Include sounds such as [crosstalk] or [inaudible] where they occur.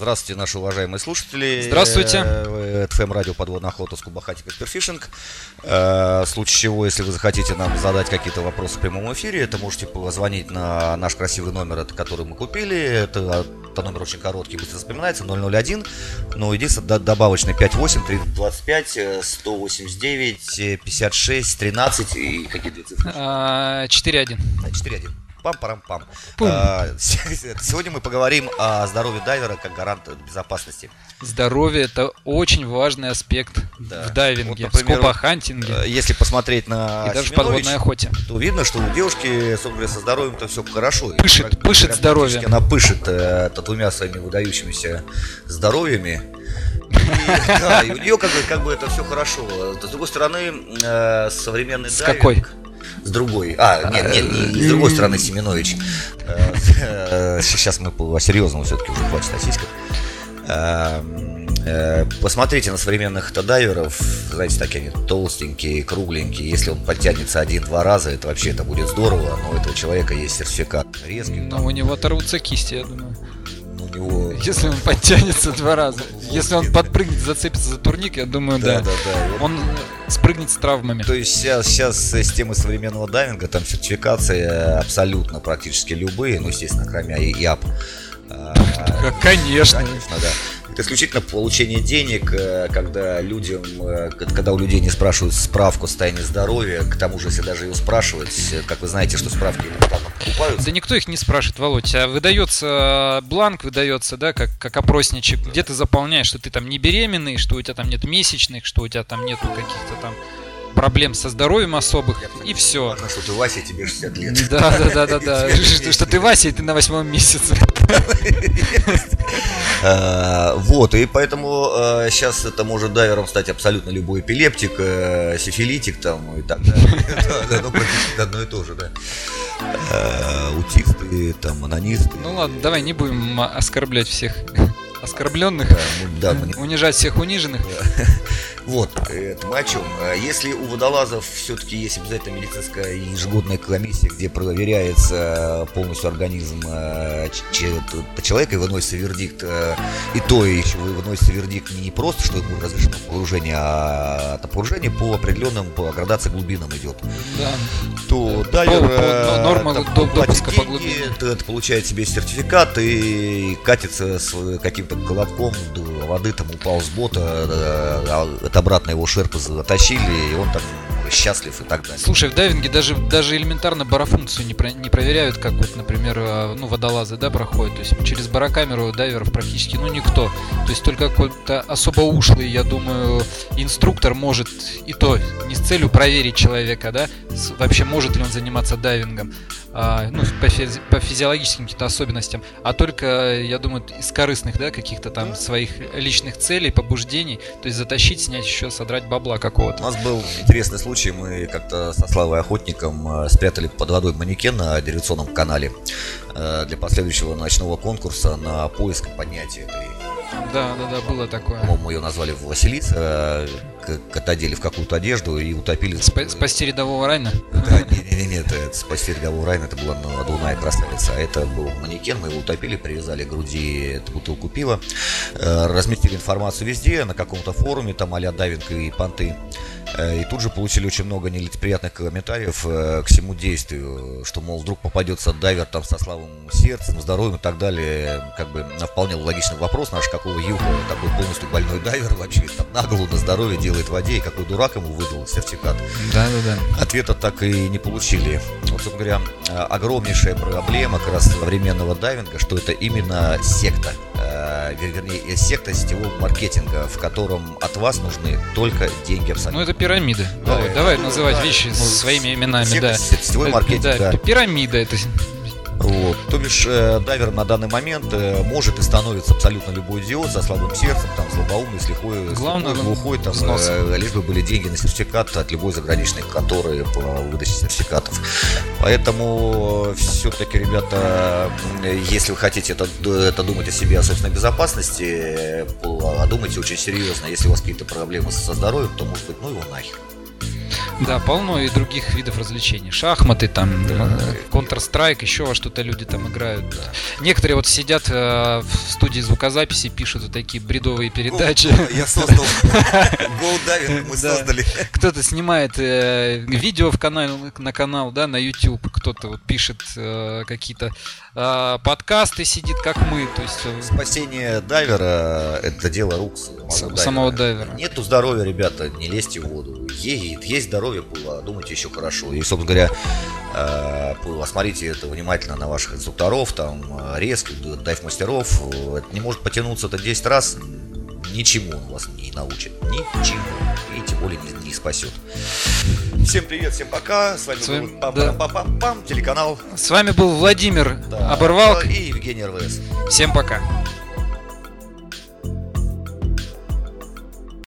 Здравствуйте, наши уважаемые слушатели. Здравствуйте. Э, Это ФМ радио подводная охота с Кубахатик Эксперфишинг. Э, В случае чего, если вы захотите нам задать какие-то вопросы в прямом эфире, это можете позвонить на наш красивый номер, который мы купили. Это, это номер очень короткий, быстро вспоминается, 001. Но единственное, д- добавочный 58 325 э, 189 э, 56 13 и какие две цифры? А, 4-1. Да, 4-1. Пам-парам-пам. А, [laughs] Сегодня мы поговорим о здоровье дайвера как гарант безопасности. Здоровье это очень важный аспект Да. в дайвинге, Вот, в например, скобохантинге Э, Если посмотреть на и даже в подводной охоте. то видно, что у девушки, собственно со здоровьем-то все хорошо. Пышет, практически пышет здоровьем. Она пышет э, двумя своими выдающимися здоровьями. И, [laughs] да, и у нее как бы, как бы это все хорошо. С другой стороны, э, современный С дайвинг- какой? С другой. А, нет, нет, не, с другой стороны Семенович. Э, э, Сейчас мы по серьезному все-таки уже хватит о. Э, Посмотрите на современных дайверов, знаете, такие они толстенькие, кругленькие. Если он подтянется один-два раза, это вообще это будет здорово, но у этого человека есть сертификат резкий, Но у него оторвутся кисти, я думаю. Него... Если он подтянется два раза. Если он подпрыгнет, зацепится за турник, я думаю, Да, да. да, Он спрыгнет с травмами. То есть сейчас, сейчас системы современного дайвинга, там сертификации э, абсолютно практически любые, ну, естественно, кроме ИАП. А, [laughs] Конечно. Конечно, да. Это исключительно получение денег, э, когда людям, э, когда у людей не спрашивают справку о состоянии здоровья, к тому же, если даже ее спрашивать, как вы знаете, что справки элементарно покупаются. Да никто их не спрашивает, Володь. А выдается бланк, выдается, да, как, как опросничек, где ты заполняешь, что ты там не беременный, что у тебя там нет месячных, что у тебя там нету каких-то там проблем со здоровьем особых, и все. Важно, что ты Вася, тебе 60 лет. Да, да, да, да, да. [laughs] Что, ты Вася, и ты на восьмом месяце. Э, [laughs] Вот, и поэтому сейчас это может дайвером стать абсолютно любой эпилептик, э, сифилитик там и так далее. [laughs] Да, да, Ну, одно и то же, да. Э, Аутисты, там, анонисты. Ну ладно, давай не будем оскорблять всех [laughs] оскорбленных, Да, мы- да, мы не- унижать всех униженных. [laughs] Вот, это мы о чем? Э, Если у водолазов все-таки есть обязательно медицинская ежегодная комиссия, где проверяется полностью организм э, ч- т- человека и выносится вердикт, э, и то еще вы- выносится вердикт не просто, что ему разрешено погружение, а это погружение по определенным, по градации глубинам идет, Да. то По- дайвер по- э, но- норма там до- платит по деньги, глубине. т- т- получает себе сертификат и катится с каким-то колобком до воды, там упал с бота, э, а это обратно его шерпы затащили, и он там счастлив и так далее. Слушай, в дайвинге даже, даже элементарно барофункцию не, про- не проверяют, как вот, например, э, ну, водолазы, да, проходят. То есть через барокамеру дайверов практически, ну, никто. То есть только какой-то особо ушлый, я думаю, инструктор может и то не с целью проверить человека, да, вообще может ли он заниматься дайвингом, а, ну, по, физи- по физиологическим каким-то особенностям, а только, я думаю, из корыстных, да, каких-то там своих личных целей, побуждений, то есть затащить, снять еще, содрать бабла У какого-то. нас был интересный случай, мы как-то со Славой Охотником э, спрятали под водой манекен на дирекционном канале э, для последующего ночного конкурса на поиск и поднятие этой Да, да, да, было такое. По-моему, ее назвали Василис, э, к- к- одели в какую-то одежду и утопили. Спа- спасти рядового Райна? Да, не-не-не, это, это спасти рядового Райна, это была надувная красавица. А это был манекен, мы его утопили, привязали к груди эту бутылку пива, э, разместили информацию везде, на каком-то форуме, там а-ля дайвинг и понты. Э, И тут же получили очень много нелицеприятных комментариев э, к всему действию, что, мол, вдруг попадется дайвер там со слабым сердцем, здоровьем и так далее. Как бы на вполне логичный вопрос наш, какого юга такой полностью больной дайвер вообще там на голову, на здоровье делает в воде, и какой дурак ему выдал сертификат. Да, да, да. Ответа так и не получили. Вот, собственно говоря, э, огромнейшая проблема как раз современного дайвинга, что это именно секта, вернее, э, секта сетевого маркетинга, в котором от вас нужны только деньги абсолютно. Ну это пирамида. Да, Володь, это- давай называть да, вещи ну, своими именами, секта, да. сетевой Э, маркетинг, да. пи- Пирамида это. Вот. То бишь, э, дайвер на данный момент э, может и становится абсолютно любой идиот со слабым сердцем, там, слабоумный, слепой, Главное, слепой, глухой, там, э, лишь бы были деньги на сертификат от любой заграничной конторы по выдаче сертификатов. Поэтому все-таки, ребята, если вы хотите это, это думать о себе, о собственной безопасности, э, а думайте очень серьезно. Если у вас какие-то проблемы со здоровьем, то, может быть, ну его нахер. Да, полно и других видов развлечений. Шахматы, там, да. Counter-Strike, еще во что-то люди там играют. Да. Некоторые вот сидят э, в студии звукозаписи, пишут вот такие бредовые передачи. [laughs] Я создал [laughs] Голдавинг, мы создали. Кто-то снимает э, видео в канал, на канал, да, на YouTube, кто-то вот пишет э, какие-то э, подкасты, сидит как мы. То есть... Э, Спасение дайвера – это дело рук самого, самого дайвера. Нету здоровья, ребята, не лезьте в воду. Есть, есть здоровье было, думайте еще хорошо. И, собственно говоря, э, осмотрите это внимательно на ваших инструкторов, там, резких, дайв-мастеров. Это не может потянуться это 10 раз, ничему он вас не научит. Ничему. И тем более не, не спасет. Всем привет, всем пока. С вами, С вами был пам да. пам пам пам телеканал. С вами был Владимир да, Оборвал и Евгений РВС. Всем пока.